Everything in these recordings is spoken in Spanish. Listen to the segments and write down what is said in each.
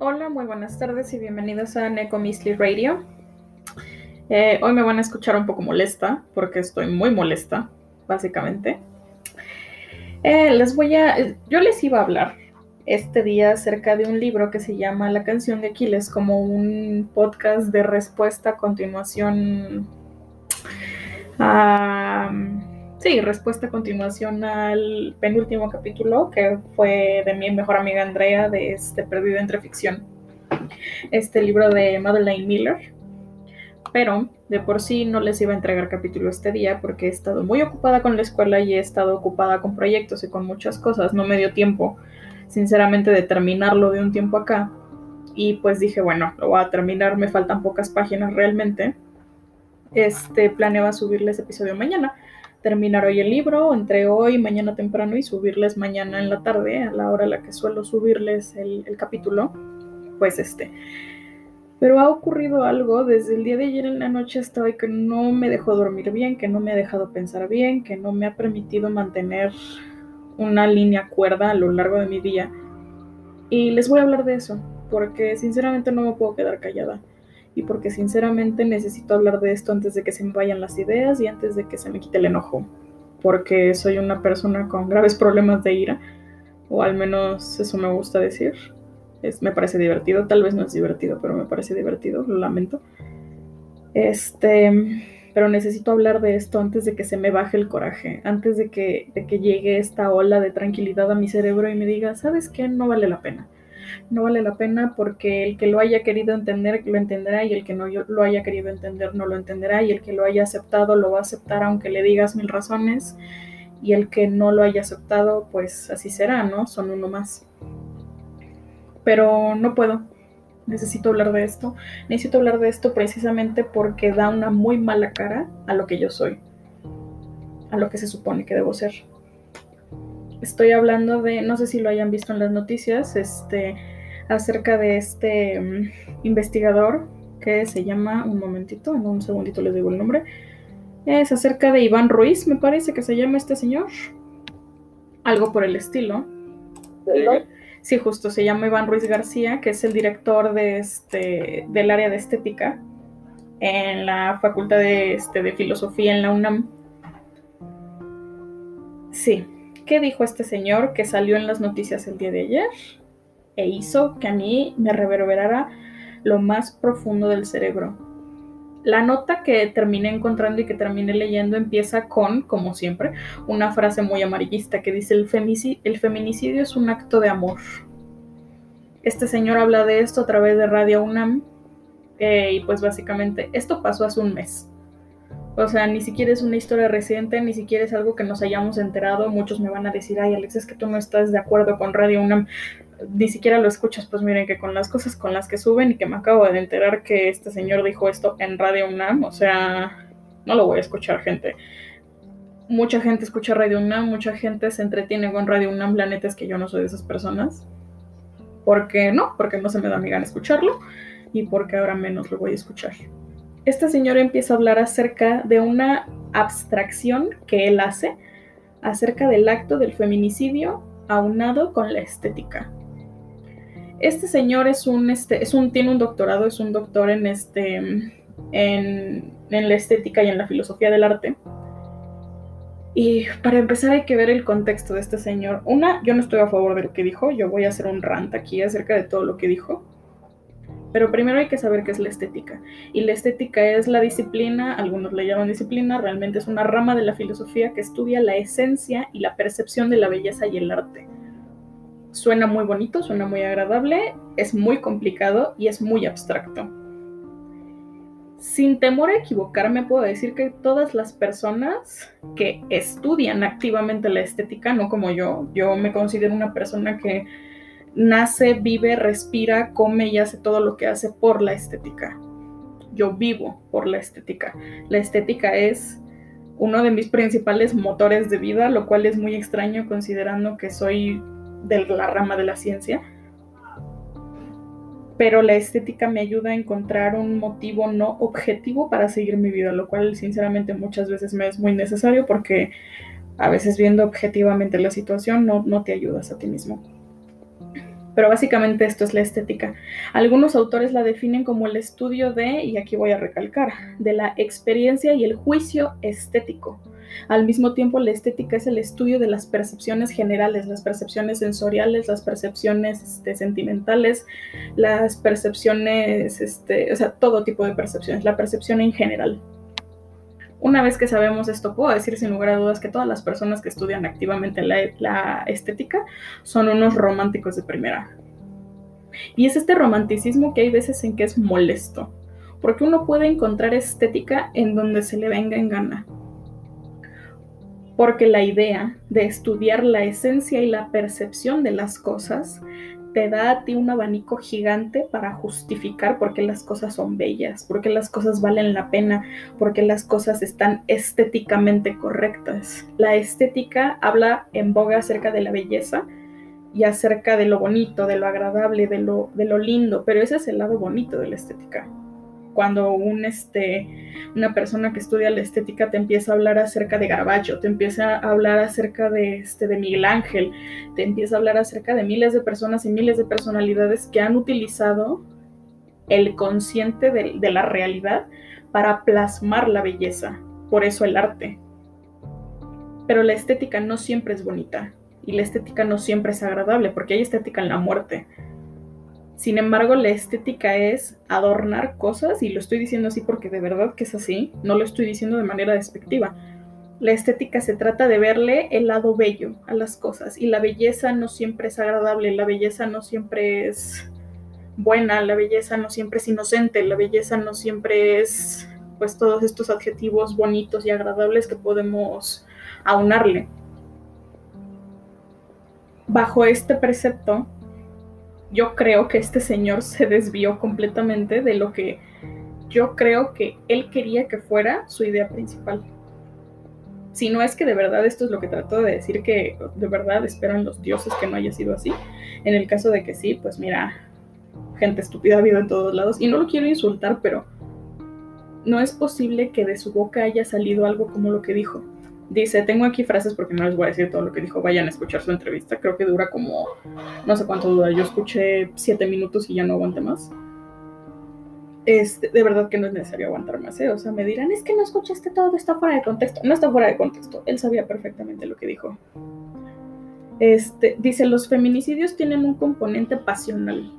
Hola, muy buenas tardes y bienvenidos a Neko Misli Radio. Eh, hoy me van a escuchar un poco molesta porque estoy muy molesta, básicamente. Eh, les voy a. Yo les iba a hablar este día acerca de un libro que se llama La canción de Aquiles, como un podcast de respuesta a continuación. A, sí, respuesta a continuación al penúltimo capítulo que fue de mi mejor amiga Andrea de este Perdido entre Ficción. Este libro de Madeleine Miller. Pero de por sí no les iba a entregar capítulo este día porque he estado muy ocupada con la escuela y he estado ocupada con proyectos y con muchas cosas. No me dio tiempo, sinceramente, de terminarlo de un tiempo acá. Y pues dije, bueno, lo voy a terminar, me faltan pocas páginas realmente. Este, planeaba subirles episodio mañana. Terminar hoy el libro, entre hoy mañana temprano y subirles mañana en la tarde, a la hora a la que suelo subirles el, el capítulo. Pues este. Pero ha ocurrido algo desde el día de ayer en la noche hasta hoy que no me dejó dormir bien, que no me ha dejado pensar bien, que no me ha permitido mantener una línea cuerda a lo largo de mi día. Y les voy a hablar de eso, porque sinceramente no me puedo quedar callada. Y porque sinceramente necesito hablar de esto antes de que se me vayan las ideas y antes de que se me quite el enojo. Porque soy una persona con graves problemas de ira, o al menos eso me gusta decir me parece divertido, tal vez no es divertido, pero me parece divertido, lo lamento. Este, pero necesito hablar de esto antes de que se me baje el coraje, antes de que, de que llegue esta ola de tranquilidad a mi cerebro y me diga, ¿sabes qué? No vale la pena. No vale la pena porque el que lo haya querido entender lo entenderá y el que no lo haya querido entender no lo entenderá y el que lo haya aceptado lo va a aceptar aunque le digas mil razones y el que no lo haya aceptado pues así será, ¿no? Son uno más pero no puedo. Necesito hablar de esto. Necesito hablar de esto precisamente porque da una muy mala cara a lo que yo soy, a lo que se supone que debo ser. Estoy hablando de, no sé si lo hayan visto en las noticias, este, acerca de este mm, investigador que se llama, un momentito, en un segundito les digo el nombre, es acerca de Iván Ruiz, me parece que se llama este señor, algo por el estilo. Sí, justo, se llama Iván Ruiz García, que es el director de este, del área de estética en la Facultad de, este, de Filosofía en la UNAM. Sí, ¿qué dijo este señor que salió en las noticias el día de ayer? E hizo que a mí me reverberara lo más profundo del cerebro. La nota que terminé encontrando y que terminé leyendo empieza con, como siempre, una frase muy amarillista que dice el, feminicidio es un acto de amor. Este señor habla de esto a través de Radio UNAM eh, y pues básicamente esto pasó hace un mes. O sea, ni siquiera es una historia reciente, ni siquiera es algo que nos hayamos enterado. Muchos me van a decir, ay, Alex, es que tú no estás de acuerdo con Radio UNAM. Ni siquiera lo escuchas. Pues miren que con las cosas con las que suben y que me acabo de enterar que este señor dijo esto en Radio UNAM, o sea, no lo voy a escuchar, gente. Mucha gente escucha Radio UNAM, mucha gente se entretiene con Radio UNAM. La neta es que yo no soy de esas personas. ¿Por qué no? Porque no se me da mi gana escucharlo y porque ahora menos lo voy a escuchar esta señora empieza a hablar acerca de una abstracción que él hace acerca del acto del feminicidio aunado con la estética. Este señor es un, este, tiene un doctorado, es un doctor en, este, en la estética y en la filosofía del arte. Y para empezar hay que ver el contexto de este señor. Una, yo no estoy a favor de lo que dijo, yo voy a hacer un rant aquí acerca de todo lo que dijo. Pero primero hay que saber qué es la estética. Y la estética es la disciplina, algunos le llaman disciplina, realmente es una rama de la filosofía que estudia la esencia y la percepción de la belleza y el arte. Suena muy bonito, suena muy agradable, es muy complicado y es muy abstracto. Sin temor a equivocarme, puedo decir que todas las personas que estudian activamente la estética, no como yo, yo me considero una persona que nace, vive, respira, come y hace todo lo que hace por la estética. Yo vivo por la estética. La estética es uno de mis principales motores de vida, lo cual es muy extraño considerando que soy de la rama de la ciencia. Pero la estética me ayuda a encontrar un motivo no objetivo para seguir mi vida, lo cual sinceramente muchas veces me es muy necesario porque a veces viendo objetivamente la situación no, no te ayudas a ti mismo. Pero básicamente esto es la estética. Algunos autores la definen como el estudio de, y aquí voy a recalcar, de la experiencia y el juicio estético. Al mismo tiempo, la estética es el estudio de las percepciones generales, las percepciones sensoriales, las percepciones este, sentimentales, las percepciones, este, o sea, todo tipo de percepciones, la percepción en general. Una vez que sabemos esto, puedo decir sin lugar a dudas que todas las personas que estudian activamente la, estética son unos románticos de primera. Y es este romanticismo que hay veces en que es molesto, porque uno puede encontrar estética en donde se le venga en gana. Porque la idea de estudiar la esencia y la percepción de las cosas te da a ti un abanico gigante para justificar por qué las cosas son bellas, por qué las cosas valen la pena, por qué las cosas están estéticamente correctas. La estética habla en boga acerca de la belleza y acerca de lo bonito, de lo agradable, de lo, de lo lindo, pero ese es el lado bonito de la estética cuando un, este, una persona que estudia la estética te empieza a hablar acerca de Caravaggio, te empieza a hablar acerca de, este, de Miguel Ángel, te empieza a hablar acerca de miles de personas y miles de personalidades que han utilizado el consciente de, de la realidad para plasmar la belleza, por eso el arte. Pero la estética no siempre es bonita y la estética no siempre es agradable porque hay estética en la muerte sin embargo, la estética es adornar cosas, y lo estoy diciendo así porque de verdad que es así, no lo estoy diciendo de manera despectiva. La estética se trata de verle el lado bello a las cosas, y la belleza no siempre es agradable, la belleza no siempre es buena, la belleza no siempre es inocente, la belleza no siempre es pues todos estos adjetivos bonitos y agradables que podemos aunarle. Bajo este precepto, yo creo que este señor se desvió completamente de lo que yo creo que él quería que fuera su idea principal. Si no es que de verdad esto es lo que trató de decir, que de verdad esperan los dioses que no haya sido así. En el caso de que sí, pues mira, gente estúpida ha habido en todos lados. Y no lo quiero insultar, pero no es posible que de su boca haya salido algo como lo que dijo. Dice, tengo aquí frases porque no les voy a decir todo lo que dijo, vayan a escuchar su entrevista, creo que dura como, no sé cuánto dura, yo escuché siete minutos y ya no aguante más. Este, de verdad que no es necesario aguantar más, ¿eh? O sea, me dirán, es que no escuchaste todo, está fuera de contexto. No está fuera de contexto, él sabía perfectamente lo que dijo. Este, dice, los feminicidios tienen un componente pasional.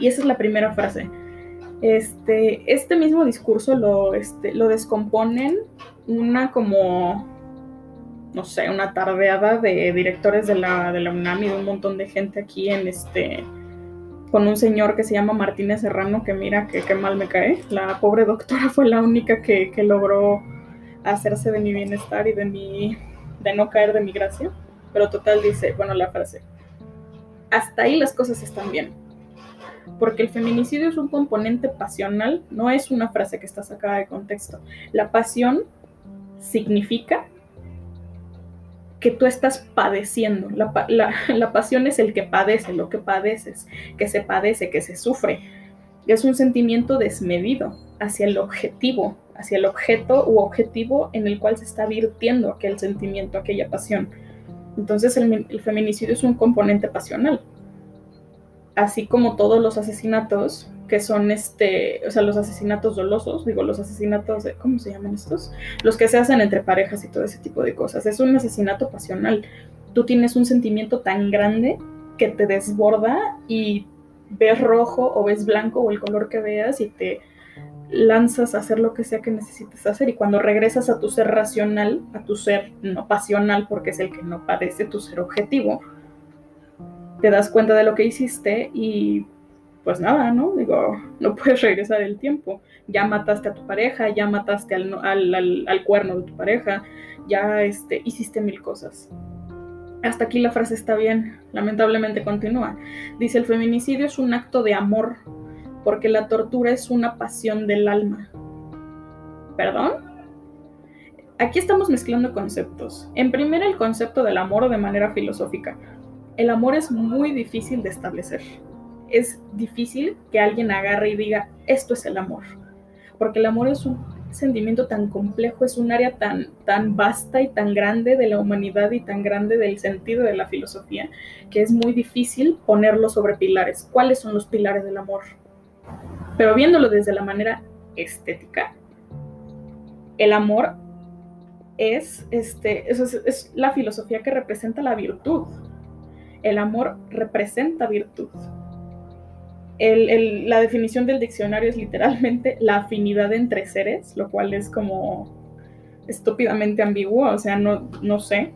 Y esa es la primera frase. Este, este mismo discurso lo, este, lo descomponen una como no sé, una tardeada de directores de la, de la UNAM y de un montón de gente aquí en este con un señor que se llama Martínez Serrano, que mira que, mal me cae. La pobre doctora fue la única que, que, logró hacerse de mi bienestar y de mi de no caer de mi gracia. Pero total dice, bueno, la frase. Hasta ahí las cosas están bien. Porque el feminicidio es un componente pasional, no es una frase que está sacada de contexto. La pasión significa que tú estás padeciendo. La, pasión es el que padece, lo que padeces, que se padece, que se sufre. Es un sentimiento desmedido hacia el objetivo, hacia el objeto u objetivo en el cual se está virtiendo aquel sentimiento, aquella pasión. Entonces el feminicidio es un componente pasional. Así como todos los asesinatos que son este, o sea, los asesinatos dolosos, digo, los asesinatos de, ¿cómo se llaman estos? Los que se hacen entre parejas y todo ese tipo de cosas. Es un asesinato pasional. Tú tienes un sentimiento tan grande que te desborda y ves rojo o ves blanco o el color que veas y te lanzas a hacer lo que sea que necesites hacer y cuando regresas a tu ser racional, a tu ser no pasional, porque es el que no padece tu ser objetivo, te das cuenta de lo que hiciste y pues nada, ¿no? Digo, no puedes regresar el tiempo. Ya mataste a tu pareja, ya mataste al, al, cuerno de tu pareja, ya este, hiciste mil cosas. Hasta aquí la frase está bien, lamentablemente continúa. Dice, el feminicidio es un acto de amor, porque la tortura es una pasión del alma. ¿Perdón? Aquí estamos mezclando conceptos. En primer, el concepto del amor de manera filosófica. El amor es muy difícil de establecer es difícil que alguien agarre y diga, esto es el amor. Porque el amor es un sentimiento tan complejo, es un área tan, tan vasta y tan grande de la humanidad y tan grande del sentido de la filosofía, que es muy difícil ponerlo sobre pilares. ¿Cuáles son los pilares del amor? Pero viéndolo desde la manera estética, el amor es, este, es, la filosofía que representa la virtud. El amor representa virtud. la definición del diccionario es literalmente la afinidad entre seres, lo cual es como estúpidamente ambiguo, o sea, no, no sé.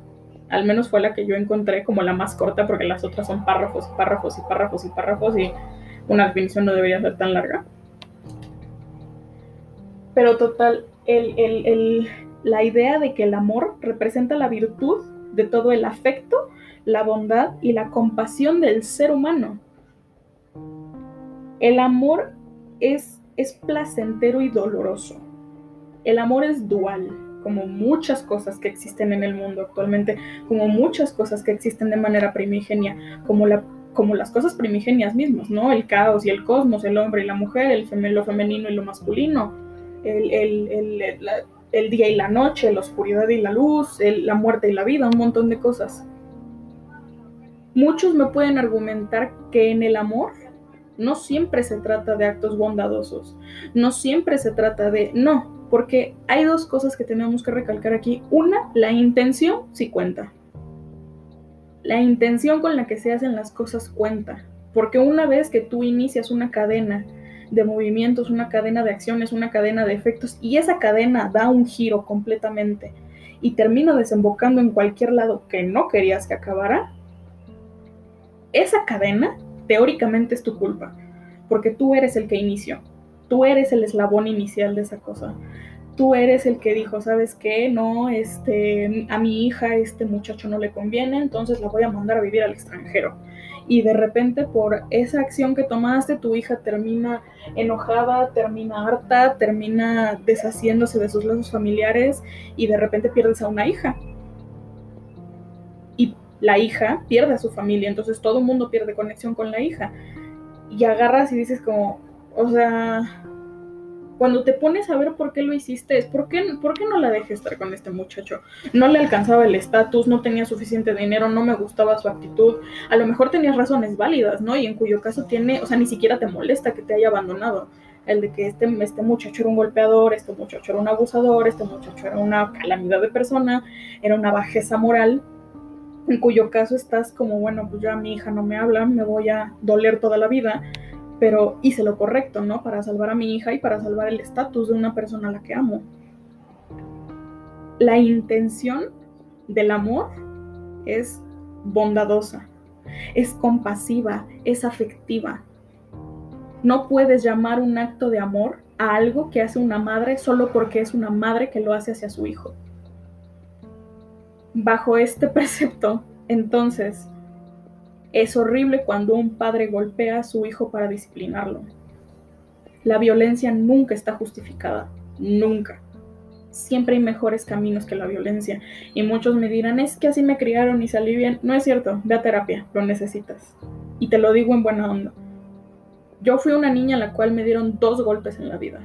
Al menos fue la que yo encontré como la más corta, porque las otras son párrafos y párrafos y párrafos y párrafos, y una definición no debería ser tan larga. Pero total, la idea de que el amor representa la virtud de todo el afecto, la bondad y la compasión del ser humano. El amor es, es placentero y doloroso. El amor es dual, como muchas cosas que existen en el mundo actualmente, como muchas cosas que existen de manera primigenia, como, la, como las cosas primigenias mismas, ¿no? El caos y el cosmos, el hombre y la mujer, el lo femenino y lo masculino el, día y la noche, la oscuridad y la luz, la muerte y la vida, un montón de cosas. Muchos me pueden argumentar que en el amor no siempre se trata de actos bondadosos, no siempre se trata de... No, porque hay dos cosas que tenemos que recalcar aquí. Una, la intención sí cuenta. La intención con la que se hacen las cosas cuenta. Porque una vez que tú inicias una cadena de movimientos, una cadena de acciones, una cadena de efectos, y esa cadena da un giro completamente y termina desembocando en cualquier lado que no querías que acabara, esa cadena teóricamente es tu culpa, porque tú eres el que inició, tú eres el eslabón inicial de esa cosa. Tú eres el que dijo, ¿sabes qué? No, este, a mi hija este muchacho no le conviene, entonces la voy a mandar a vivir al extranjero y de repente por esa acción que tomaste tu hija termina enojada, termina harta, termina deshaciéndose de sus lazos familiares y de repente pierdes a una hija. Y la hija pierde a su familia, entonces todo el mundo pierde conexión con la hija. Y agarras y dices como, o sea, cuando te pones a ver por qué lo hiciste, es ¿por qué, ¿por qué no la dejé estar con este muchacho? No le alcanzaba el estatus, no tenía suficiente dinero, no me gustaba su actitud. A lo mejor tenías razones válidas, ¿no? Y en cuyo caso tiene, o sea, ni siquiera te molesta que te haya abandonado. El de que este, este muchacho era un golpeador, este muchacho era un abusador, este muchacho era una calamidad de persona, era una bajeza moral, en cuyo caso estás como, bueno, pues ya mi hija no me habla, me voy a doler toda la vida pero hice lo correcto, ¿no? Para salvar a mi hija y para salvar el estatus de una persona a la que amo. La intención del amor es bondadosa, es compasiva, es afectiva. No puedes llamar un acto de amor a algo que hace una madre solo porque es una madre que lo hace hacia su hijo. Bajo este precepto, entonces, es horrible cuando un padre golpea a su hijo para disciplinarlo. La violencia nunca está justificada, nunca. Siempre hay mejores caminos que la violencia. Y muchos me dirán, es que así me criaron y salí bien. No es cierto, ve a terapia, lo necesitas. Y te lo digo en buena onda. Yo fui una niña a la cual me dieron dos golpes en la vida.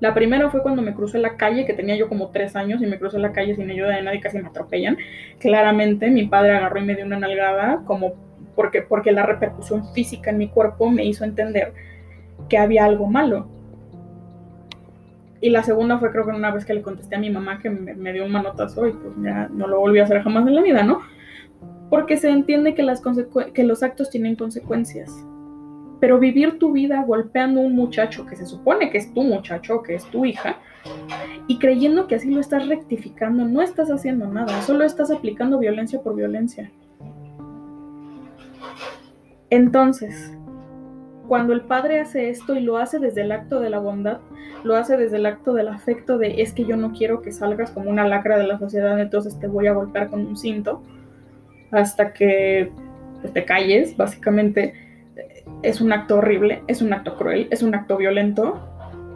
La primera fue cuando me crucé la calle, que tenía yo como tres años y me crucé la calle sin ayuda de nadie, casi me atropellan. Claramente mi padre agarró y me dio una nalgada como porque, porque la repercusión física en mi cuerpo me hizo entender que había algo malo. Y la segunda fue creo que una vez que le contesté a mi mamá que me, dio un manotazo y pues ya no lo volví a hacer jamás en la vida, ¿no? Porque se entiende que, las que los actos tienen consecuencias. Pero vivir tu vida golpeando a un muchacho que se supone que es tu muchacho, que es tu hija, y creyendo que así lo estás rectificando, no estás haciendo nada, solo estás aplicando violencia por violencia. Entonces, cuando el padre hace esto y lo hace desde el acto de la bondad, lo hace desde el acto del afecto de es que yo no quiero que salgas como una lacra de la sociedad, entonces te voy a golpear con un cinto hasta que te calles, básicamente es un acto horrible, es un acto cruel, es un acto violento,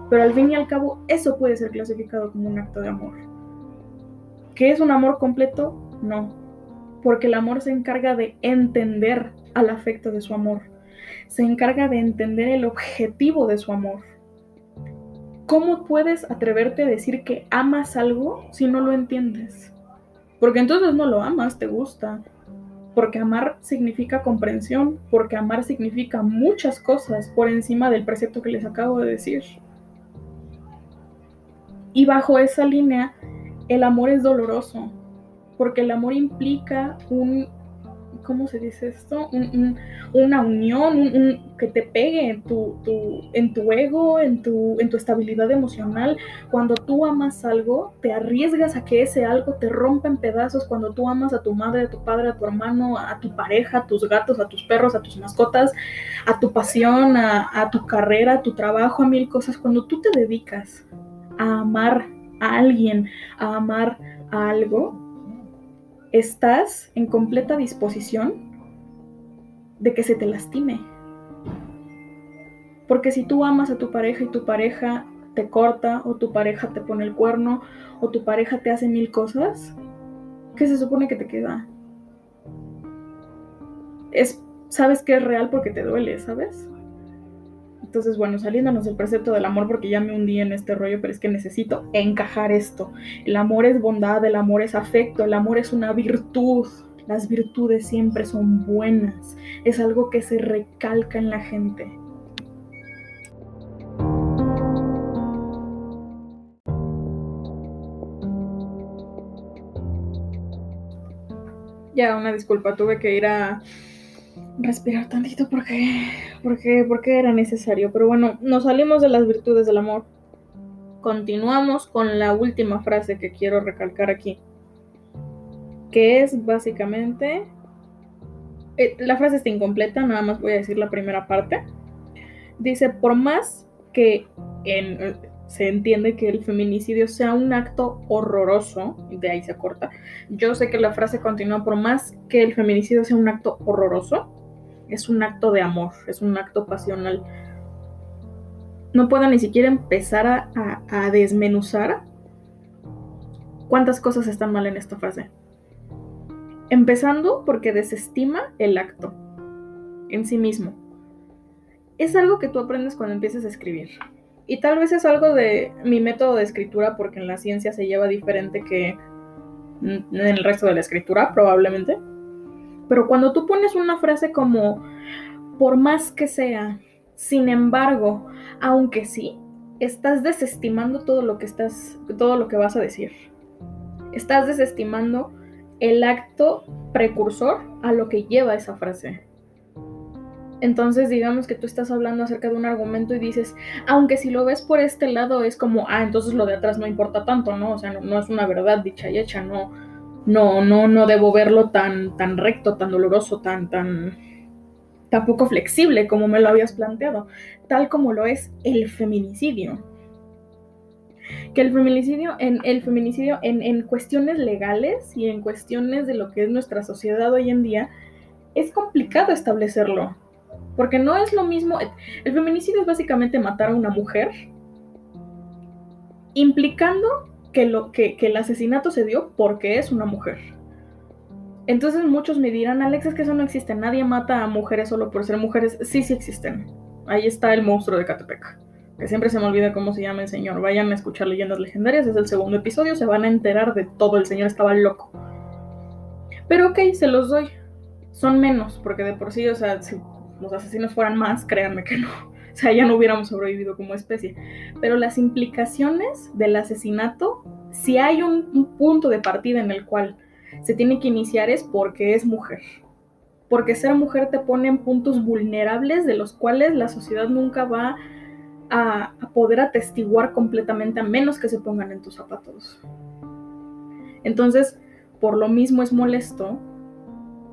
pero al fin y al cabo eso puede ser clasificado como un acto de amor. ¿Qué es un amor completo? No, porque el amor se encarga de entender al afecto de su amor. Se encarga de entender el objetivo de su amor. ¿cómo puedes atreverte a decir que amas algo si no lo entiendes? Porque entonces no lo amas, te gusta. Porque amar significa comprensión, porque amar significa muchas cosas por encima del precepto que les acabo de decir. Y bajo esa línea, el amor es doloroso, porque el amor implica un ¿cómo se dice esto? una unión, que te pegue en tu, en tu ego, en tu, en tu estabilidad emocional. Cuando tú amas algo, te arriesgas a que ese algo te rompa en pedazos. Cuando tú amas a tu madre, a tu padre, a tu hermano, a tu pareja, a tus gatos, a tus perros, a tus mascotas, a tu pasión, a, a tu carrera, a tu trabajo, a mil cosas. Cuando tú te dedicas a amar a alguien, a amar a algo, estás en completa disposición de que se te lastime. Porque si tú amas a tu pareja y tu pareja te corta o tu pareja te pone el cuerno o tu pareja te hace mil cosas, ¿qué se supone que te queda? Es, sabes que es real porque te duele, ¿sabes? Entonces, bueno, saliéndonos del precepto del amor, porque ya me hundí en este rollo, pero es que necesito encajar esto. El amor es bondad, el amor es afecto, el amor es una virtud. Las virtudes siempre son buenas. Es algo que se recalca en la gente. Ya, una disculpa, tuve que ir a respirar tantito porque, porque, porque era necesario. Pero bueno, nos salimos de las virtudes del amor. Continuamos con la última frase que quiero recalcar aquí. Que es básicamente... Eh, la frase está incompleta, nada más voy a decir la primera parte. Dice, por más que se entiende que el feminicidio sea un acto horroroso, de ahí se corta. Yo sé que la frase continúa, por más que el feminicidio sea un acto horroroso, es un acto de amor, es un acto pasional. No puedo ni siquiera empezar a, desmenuzar cuántas cosas están mal en esta frase. Empezando porque desestima el acto en sí mismo. Es algo que tú aprendes cuando empiezas a escribir. Y tal vez es algo de mi método de escritura porque en la ciencia se lleva diferente que en el resto de la escritura, probablemente. Pero cuando tú pones una frase como, por más que sea, sin embargo, aunque sí, estás desestimando todo lo que estás, todo lo que vas a decir. Estás desestimando el acto precursor a lo que lleva esa frase. Entonces, digamos que tú estás hablando acerca de un argumento y dices, aunque si lo ves por este lado es como, ah, entonces lo de atrás no importa tanto, ¿no? O sea, no, no es una verdad dicha y hecha, no, no, no, no debo verlo tan, tan recto, tan doloroso, tan, tan, tan poco flexible como me lo habías planteado, tal como lo es el feminicidio. Que el feminicidio, el feminicidio en, en cuestiones legales y en cuestiones de lo que es nuestra sociedad hoy en día, es complicado establecerlo. Porque no es lo mismo. El feminicidio es básicamente matar a una mujer, implicando que, lo, que, el asesinato se dio porque es una mujer. Entonces muchos me dirán, Alex, es que eso no existe, nadie mata a mujeres solo por ser mujeres. Sí, sí existen. Ahí está el monstruo de Catepec. Que siempre se me olvida cómo se llama el señor. Vayan a escuchar leyendas legendarias, es el segundo episodio, se van a enterar de todo, el señor estaba loco. Pero ok, se los doy. Son menos, porque de por sí, o sea, si los asesinos fueran más, créanme que no. O sea, ya no hubiéramos sobrevivido como especie. Pero las implicaciones del asesinato, si hay un, punto de partida en el cual se tiene que iniciar es porque es mujer. Porque ser mujer te pone en puntos vulnerables de los cuales la sociedad nunca va a, a, poder atestiguar completamente a menos que se pongan en tus zapatos. Entonces, por lo mismo es molesto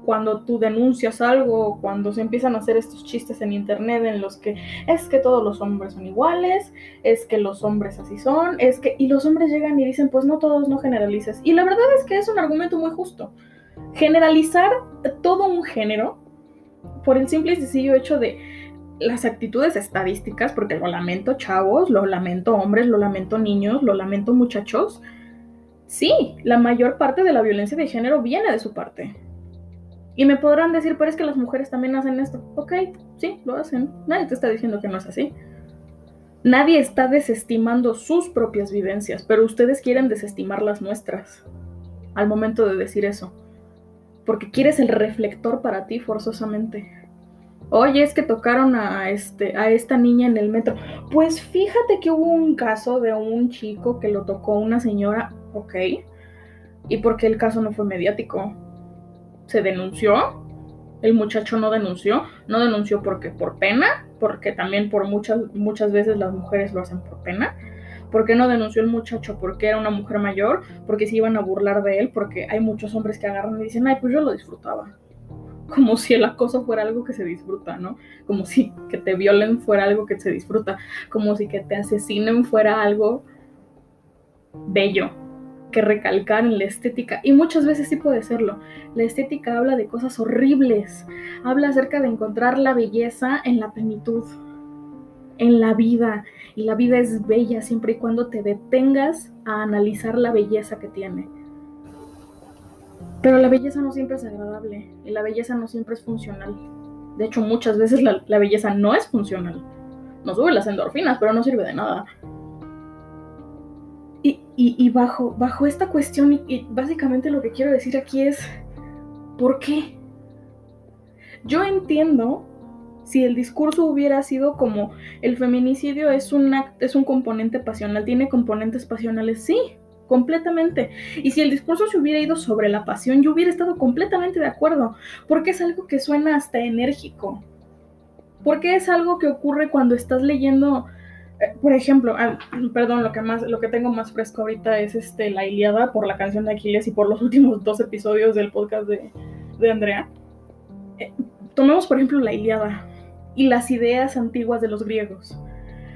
cuando tú denuncias algo, cuando se empiezan a hacer estos chistes en internet en los que es que todos los hombres son iguales, es que los hombres así son, es que y los hombres llegan y dicen, "Pues no todos, no generalices." Y la verdad es que es un argumento muy justo. Generalizar todo un género por el simple y sencillo hecho de las actitudes estadísticas, porque lo lamento chavos, lo lamento hombres, lo lamento niños, lo lamento muchachos. Sí, la mayor parte de la violencia de género viene de su parte y me podrán decir, pero es que las mujeres también hacen esto. Ok, sí, lo hacen. Nadie te está diciendo que no es así. Nadie está desestimando sus propias vivencias, pero ustedes quieren desestimar las nuestras al momento de decir eso. Porque quieres el reflector para ti forzosamente. Oye, es que tocaron a, este, a esta niña en el metro. Pues fíjate que hubo un caso de un chico que lo tocó una señora, ok. ¿Y por qué el caso no fue mediático? ¿Se denunció? El muchacho no denunció. No denunció porque por pena, porque también por muchas, muchas veces las mujeres lo hacen por pena. ¿Por qué no denunció el muchacho? Porque era una mujer mayor, porque se iban a burlar de él, porque hay muchos hombres que agarran y dicen, ay, pues yo lo disfrutaba como si el acoso fuera algo que se disfruta, ¿no? Como si que te violen fuera algo que se disfruta, como si que te asesinen fuera algo bello, recalcar en la estética. Y muchas veces sí puede serlo. La estética habla de cosas horribles, habla acerca de encontrar la belleza en la plenitud, en la vida. Y la vida es bella siempre y cuando te detengas a analizar la belleza que tiene. Pero la belleza no siempre es agradable y la belleza no siempre es funcional. De hecho, muchas veces la, belleza no es funcional. Nos sube las endorfinas, pero no sirve de nada. Y, bajo, esta cuestión, y, básicamente lo que quiero decir aquí es, ¿por qué? Yo entiendo si el discurso hubiera sido como el feminicidio es un, es un componente pasional, tiene componentes pasionales, sí, completamente. Y si el discurso se hubiera ido sobre la pasión, yo hubiera estado completamente de acuerdo, porque es algo que suena hasta enérgico. Porque es algo que ocurre cuando estás leyendo, por ejemplo, ah, perdón, lo que más, lo que tengo más fresco ahorita es este la Iliada por la canción de Aquiles y por los últimos dos episodios del podcast de, de Andrea. Eh, tomemos por ejemplo la Iliada y las ideas antiguas de los griegos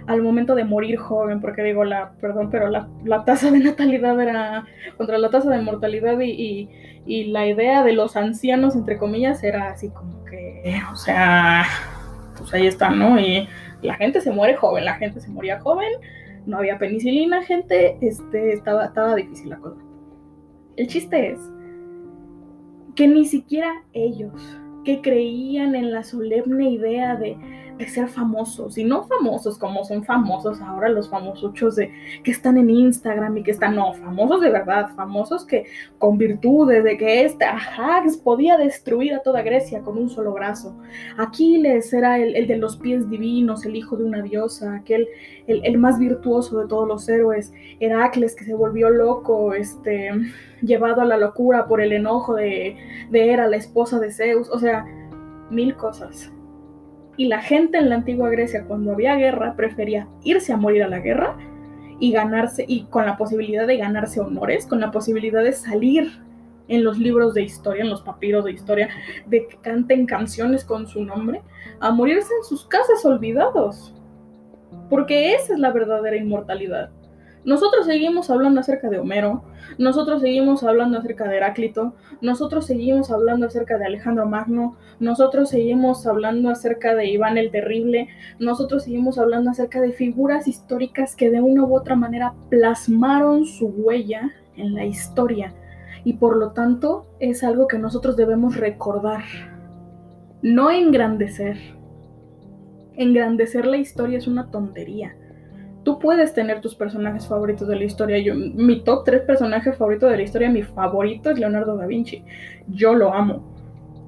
al momento de morir joven, porque digo, la, perdón, pero la, tasa de natalidad era contra la tasa de mortalidad y, la idea de los ancianos, entre comillas, era así como que, o sea, pues ahí está, ¿no? Y la gente se muere joven, la gente se moría joven, no había penicilina, gente, este, estaba, estaba difícil la cosa. El chiste es que ni siquiera ellos, que creían en la solemne idea de ser famosos y no famosos como son famosos ahora los famosos de que están en Instagram y que están no famosos de verdad famosos que con virtudes de que este Ajax podía destruir a toda Grecia con un solo brazo. Aquiles era el, de los pies divinos el hijo de una diosa aquel el, más virtuoso de todos los héroes Heracles que se volvió loco este llevado a la locura por el enojo de, de Hera la esposa de Zeus o sea mil cosas y la gente en la antigua Grecia, cuando había guerra, prefería irse a morir a la guerra y ganarse, y con la posibilidad de ganarse honores, con la posibilidad de salir en los libros de historia, en los papiros de historia, de que canten canciones con su nombre, a morirse en sus casas olvidados. Porque esa es la verdadera inmortalidad. Nosotros seguimos hablando acerca de Homero, nosotros seguimos hablando acerca de Heráclito, nosotros seguimos hablando acerca de Alejandro Magno, nosotros seguimos hablando acerca de Iván el Terrible, nosotros seguimos hablando acerca de figuras históricas que de una u otra manera plasmaron su huella en la historia. Y por lo tanto es algo que nosotros debemos recordar, no engrandecer. Engrandecer la historia es una tontería tú puedes tener tus personajes favoritos de la historia. Yo, mi top 3 personajes favoritos de la historia, mi favorito es Leonardo da Vinci. Yo lo amo.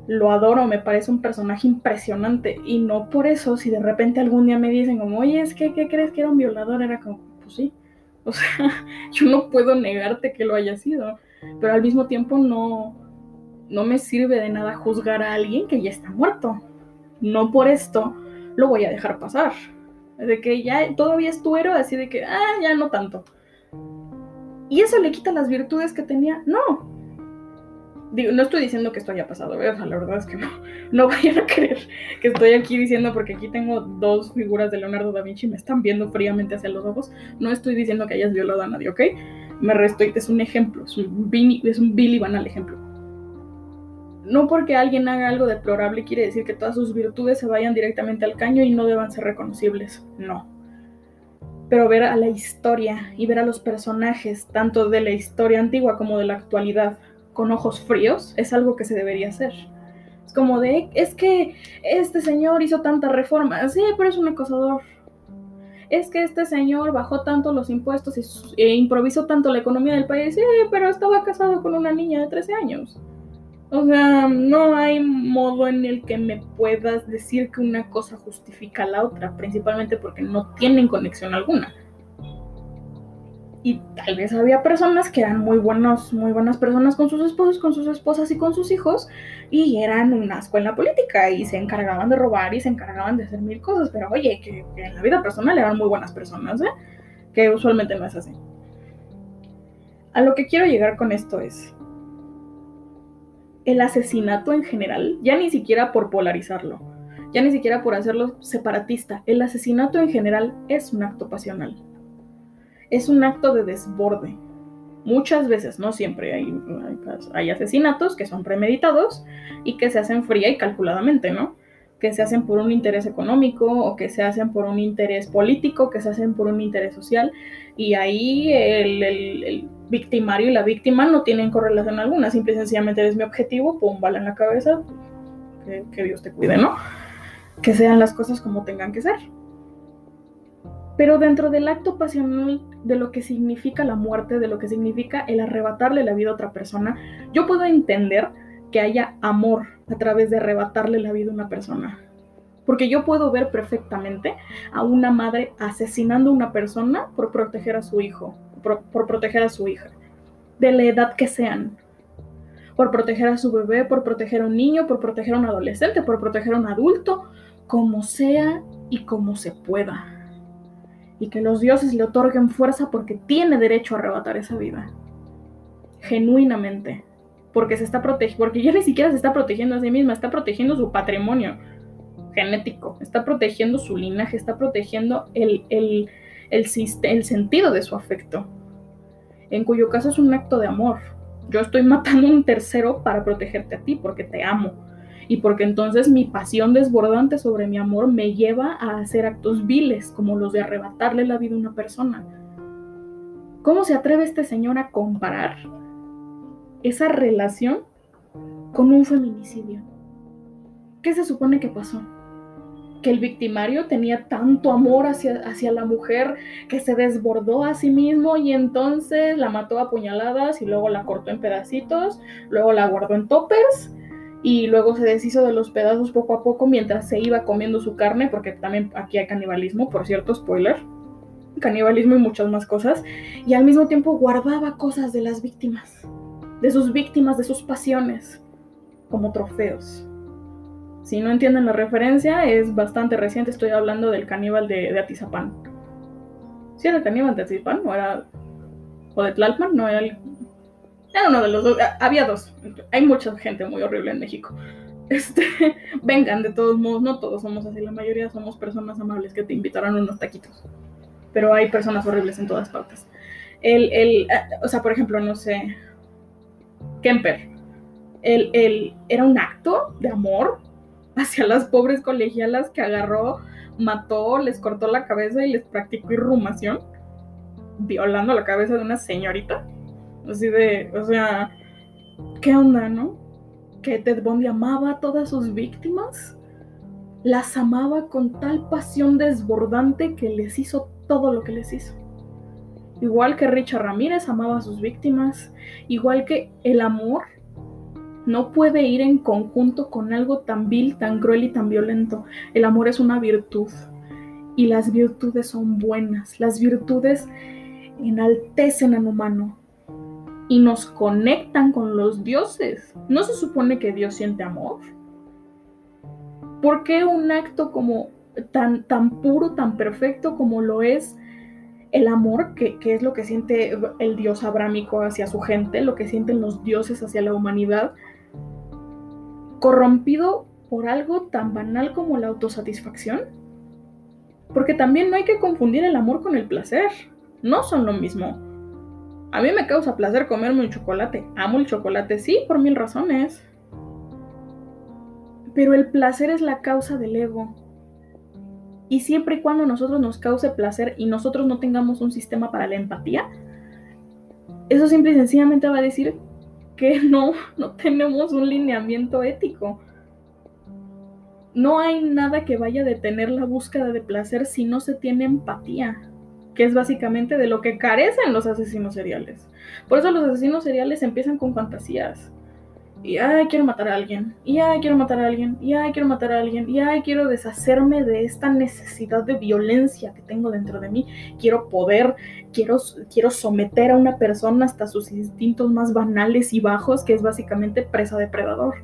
Lo adoro, me parece un personaje impresionante. Y no por eso, si de repente algún día me dicen como, oye, es que, ¿qué crees que era un violador? Era como, pues sí. O sea, yo no puedo negarte que lo haya sido. Pero al mismo tiempo no, no me sirve de nada juzgar a alguien que ya está muerto. No por esto lo voy a dejar pasar. De que ya todavía es tu héroe, así de que, ah, ya no tanto. ¿Y eso le quita las virtudes que tenía? No. Digo, no estoy diciendo que esto haya pasado, ¿eh? la verdad es que no, no vayan a creer que estoy aquí diciendo porque aquí tengo dos figuras de Leonardo da Vinci me están viendo fríamente hacia los ojos. No estoy diciendo que hayas violado a nadie, ¿ok? Me resto, es un ejemplo, es un, es un banal ejemplo no porque alguien haga algo deplorable quiere decir que todas sus virtudes se vayan directamente al caño y no deban ser reconocibles. No. Pero ver a la historia y ver a los personajes, tanto de la historia antigua como de la actualidad, con ojos fríos, es algo que se debería hacer. Es como de, es que este señor hizo tanta reforma. Sí, pero es un acosador. es que este señor bajó tanto los impuestos e improvisó tanto la economía del país, sí, pero estaba casado con una niña de 13 años. O sea, no hay modo en el que me puedas decir que una cosa justifica la otra, principalmente porque no tienen conexión alguna. Y tal vez había personas que eran muy buenos, muy buenas personas con sus esposos, con sus esposas y con sus hijos, y eran una escuela política y se encargaban de robar y se encargaban de hacer mil cosas. Pero oye, que, que en la vida personal eran muy buenas personas, ¿eh? Que usualmente no es así. A lo que quiero llegar con esto es, el asesinato en general, ya ni siquiera por polarizarlo, ya ni siquiera por hacerlo separatista, el asesinato en general es un acto pasional. Es un acto de desborde. Muchas veces, no siempre, hay, hay, asesinatos que son premeditados y que se hacen fría y calculadamente, ¿no? Que se hacen por un interés económico o que se hacen por un interés político, que se hacen por un interés social. Y ahí el victimario y la víctima no tienen correlación alguna, simple y sencillamente eres mi objetivo, pum, bala en la cabeza, que, Dios te cuide, ¿no? Que sean las cosas como tengan que ser. Pero dentro del acto pasional de lo que significa la muerte, de lo que significa el arrebatarle la vida a otra persona, yo puedo entender que haya amor a través de arrebatarle la vida a una persona. Porque yo puedo ver perfectamente a una madre asesinando a una persona por proteger a su hijo, por, proteger a su hija, de la edad que sean, por proteger a su bebé, por proteger a un niño, por proteger a un adolescente, por proteger a un adulto, como sea y como se pueda. Y que los dioses le otorguen fuerza porque tiene derecho a arrebatar esa vida. Genuinamente. Porque se está protegiendo, porque ya ni siquiera se está protegiendo a sí misma, está protegiendo su patrimonio genético, está protegiendo su linaje, está protegiendo el, el, el, sentido de su afecto, en cuyo caso es un acto de amor. Yo estoy matando a un tercero para protegerte a ti porque te amo y porque entonces mi pasión desbordante sobre mi amor me lleva a hacer actos viles como los de arrebatarle la vida a una persona. ¿Cómo se atreve este señor a comparar esa relación con un feminicidio? ¿Qué se supone que pasó? Que el victimario tenía tanto amor hacia, hacia la mujer que se desbordó a sí mismo y entonces la mató a puñaladas y luego la cortó en pedacitos, luego la guardó en toppers y luego se deshizo de los pedazos poco a poco mientras se iba comiendo su carne, porque también aquí hay canibalismo, por cierto, spoiler, canibalismo y muchas más cosas, y al mismo tiempo guardaba cosas de las víctimas, de sus víctimas, de sus pasiones, como trofeos. Si no entienden la referencia, es bastante reciente. Estoy hablando del caníbal de, Atizapán. ¿Sí era caníbal de Atizapán? ¿O era. o de Tlalpan? No era el. Era uno de los dos. Había dos. Hay mucha gente muy horrible en México. Este, vengan, de todos modos, no todos somos así, la mayoría somos personas amables que te invitaron unos taquitos. Pero hay personas horribles en todas partes. El, el, o sea, por ejemplo, no sé. Kemper. El, el, era un acto de amor hacia las pobres colegialas que agarró, mató, les cortó la cabeza y les practicó irrumación, violando la cabeza de una señorita. Así de, o sea, ¿qué onda, no? Que Ted Bundy amaba a todas sus víctimas, las amaba con tal pasión desbordante que les hizo todo lo que les hizo. Igual que Richard Ramírez amaba a sus víctimas, igual que el amor no puede ir en conjunto con algo tan vil, tan cruel y tan violento. El amor es una virtud y las virtudes son buenas. Las virtudes enaltecen al humano y nos conectan con los dioses. ¿No se supone que Dios siente amor? ¿Por qué un acto como tan, tan puro, tan perfecto como lo es el amor, que, que, es lo que siente el dios abrámico hacia su gente, lo que sienten los dioses hacia la humanidad, corrompido por algo tan banal como la autosatisfacción? Porque también no hay que confundir el amor con el placer. No son lo mismo. A mí me causa placer comerme un chocolate. Amo el chocolate, sí, por mil razones. Pero el placer es la causa del ego. Y siempre y cuando nosotros nos cause placer y nosotros no tengamos un sistema para la empatía, eso simple y sencillamente va a decir no, no tenemos un lineamiento ético. no hay nada que vaya a detener la búsqueda de placer si no se tiene empatía, que es básicamente de lo que carecen los asesinos seriales. Por eso los asesinos seriales empiezan con fantasías. Y ay, quiero matar a alguien, y ay, quiero matar a alguien, y ay, quiero matar a alguien, y ay, quiero deshacerme de esta necesidad de violencia que tengo dentro de mí, quiero poder, quiero, someter a una persona hasta sus instintos más banales y bajos, que es básicamente presa depredador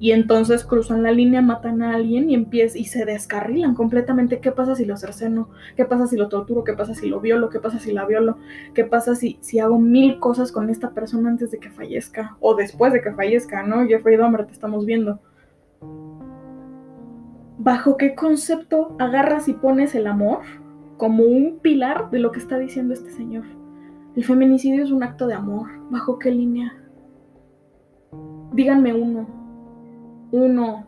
y entonces cruzan la línea, matan a alguien y empiezan y se descarrilan completamente. ¿Qué pasa si lo cerceno? ¿Qué pasa si lo torturo? ¿Qué pasa si lo violo? ¿Qué pasa si la violo? ¿Qué pasa si, si hago mil cosas con esta persona antes de que fallezca? O después de que fallezca, ¿no? Jeffrey Dahmer, te estamos viendo. ¿Bajo qué concepto agarras y pones el amor como un pilar de lo que está diciendo este señor? El feminicidio es un acto de amor. ¿Bajo qué línea? Díganme uno uno,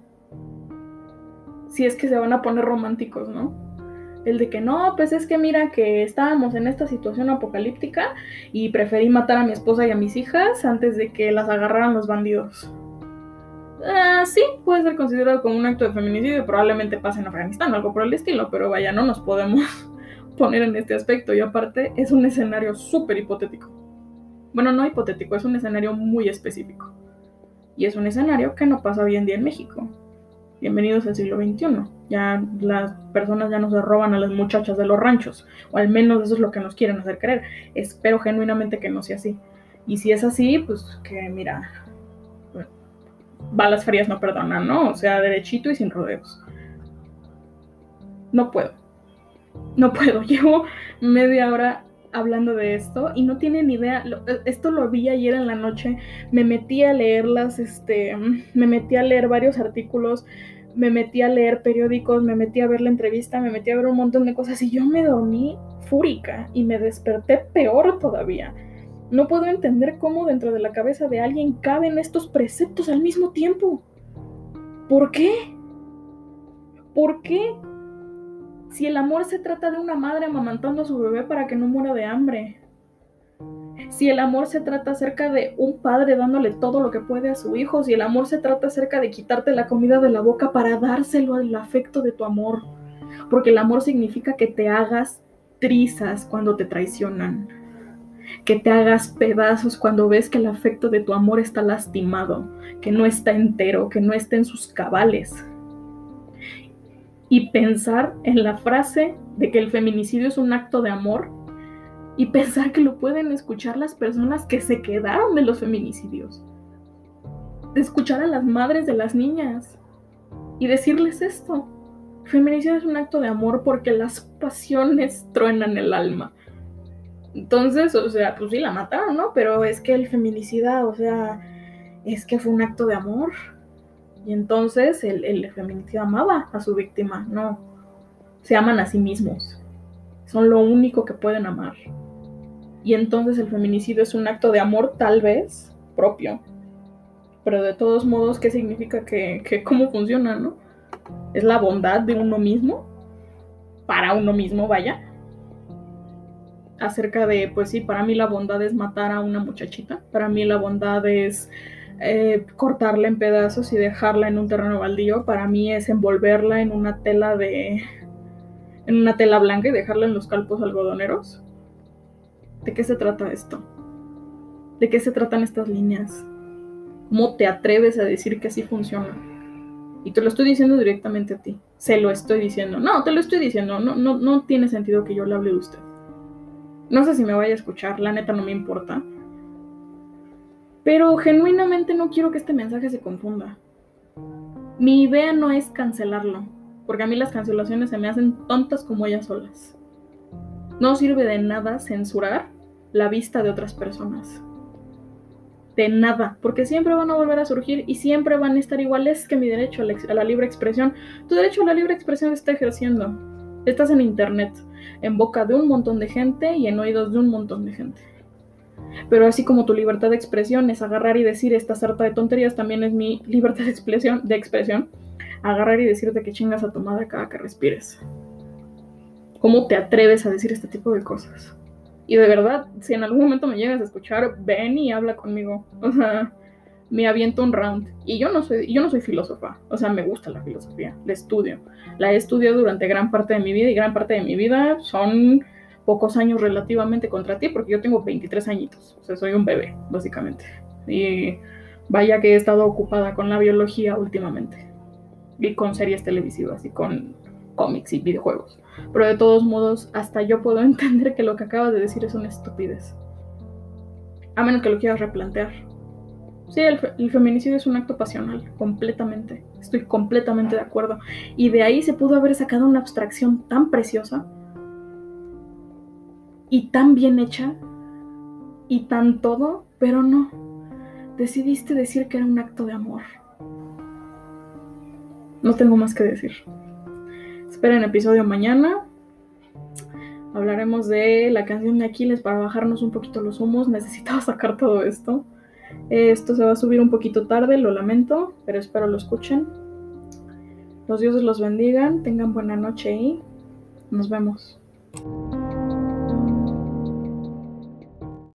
si es que se van a poner románticos, ¿no? El de que no, pues es que mira que estábamos en esta situación apocalíptica y preferí matar a mi esposa y a mis hijas antes de que las agarraran los bandidos. Ah, sí, puede ser considerado como un acto de feminicidio, probablemente pase en Afganistán o algo por el estilo, pero vaya, no nos podemos poner en este aspecto. Y aparte, es un escenario súper hipotético. Bueno, no hipotético, es un escenario muy específico. Y es un escenario que no pasa hoy en día en México. Bienvenidos al siglo XXI. Ya las personas ya no se roban a las muchachas de los ranchos, o al menos eso es lo que nos quieren hacer creer. Espero genuinamente que no sea así. Y si es así, pues que mira, balas frías no perdonan, ¿no? O sea, derechito y sin rodeos. No puedo. No puedo. Llevo media hora hablando de esto y no tienen idea, e, esto lo vi ayer en la noche, me metí a leerlas, este, me metí a leer varios artículos, me metí a leer periódicos, me metí a ver la entrevista, me metí a ver un montón de cosas y yo me dormí fúrica y me desperté peor todavía. No puedo entender cómo dentro de la cabeza de alguien caben estos preceptos al mismo tiempo. ¿Por qué? ¿Por qué si el amor se trata de una madre amamantando a su bebé para que no muera de hambre. Si el amor se trata acerca de un padre dándole todo lo que puede a su hijo. Si el amor se trata acerca de quitarte la comida de la boca para dárselo al afecto de tu amor. Porque el amor significa que te hagas trizas cuando te traicionan. Que te hagas pedazos cuando ves que el afecto de tu amor está lastimado, que no está entero, que no está en sus cabales y pensar en la frase de que el feminicidio es un acto de amor y pensar que lo pueden escuchar las personas que se quedaron de los feminicidios. De escuchar a las madres de las niñas y decirles esto. feminicidio es un acto de amor porque las pasiones truenan el alma. Entonces, o sea, pues sí la mataron, ¿no? Pero es que el feminicida, o sea, es que fue un acto de amor. Y entonces el, el feminicidio amaba a su víctima, no. Se aman a sí mismos. Son lo único que pueden amar. Y entonces el feminicidio es un acto de amor tal vez propio. Pero de todos modos, ¿qué significa que, que cómo funciona, no? Es la bondad de uno mismo. Para uno mismo, vaya. Acerca de, pues sí, para mí la bondad es matar a una muchachita. Para mí la bondad es eh, cortarla en pedazos y dejarla en un terreno baldío. Para mí es envolverla en una tela de. en una tela blanca y dejarla en los calpos algodoneros. ¿De qué se trata esto? ¿De qué se tratan estas líneas? ¿Cómo te atreves a decir que así funciona? Y te lo estoy diciendo directamente a ti. Se lo estoy diciendo. No, te lo estoy diciendo. No, no, no tiene sentido que yo le hable de usted. No sé si me vaya a escuchar, la neta no me importa. Pero genuinamente no quiero que este mensaje se confunda. Mi idea no es cancelarlo, porque a mí las cancelaciones se me hacen tontas como ellas solas. No sirve de nada censurar la vista de otras personas. De nada, porque siempre van a volver a surgir y siempre van a estar iguales que mi derecho a la, libre expresión. Tu derecho a la libre expresión está ejerciendo. Estás en internet, en boca de un montón de gente y en oídos de un montón de gente. Pero así como tu libertad de expresión es agarrar y decir esta sarta de tonterías, también es mi libertad de expresión, agarrar y decirte que chingas a tu madre cada que respires. ¿Cómo te atreves a decir este tipo de cosas? Y de verdad, si en algún momento me llegas a escuchar, ven y habla conmigo. O sea, me aviento un round. Y yo no soy, yo no soy filósofa, o sea, me gusta la filosofía, la estudio. La he estudiado durante gran parte de mi vida y gran parte de mi vida son pocos años relativamente contra ti, porque yo tengo 23 añitos, o sea, soy un bebé, básicamente. Y vaya que he estado ocupada con la biología últimamente, y con series televisivas, y con cómics y videojuegos. Pero de todos modos, hasta yo puedo entender que lo que acabas de decir es una estupidez. A menos que lo quieras replantear. Sí, el, el, feminicidio es un acto pasional, completamente. Estoy completamente de acuerdo. Y de ahí se pudo haber sacado una abstracción tan preciosa y tan bien hecha y tan todo, pero no. Decidiste decir que era un acto de amor. No tengo más que decir. Esperen episodio mañana. Hablaremos de la canción de Aquiles para bajarnos un poquito los humos. Necesitaba sacar todo esto. Esto se va a subir un poquito tarde, lo lamento, pero espero lo escuchen. Los dioses los bendigan, tengan buena noche y nos vemos.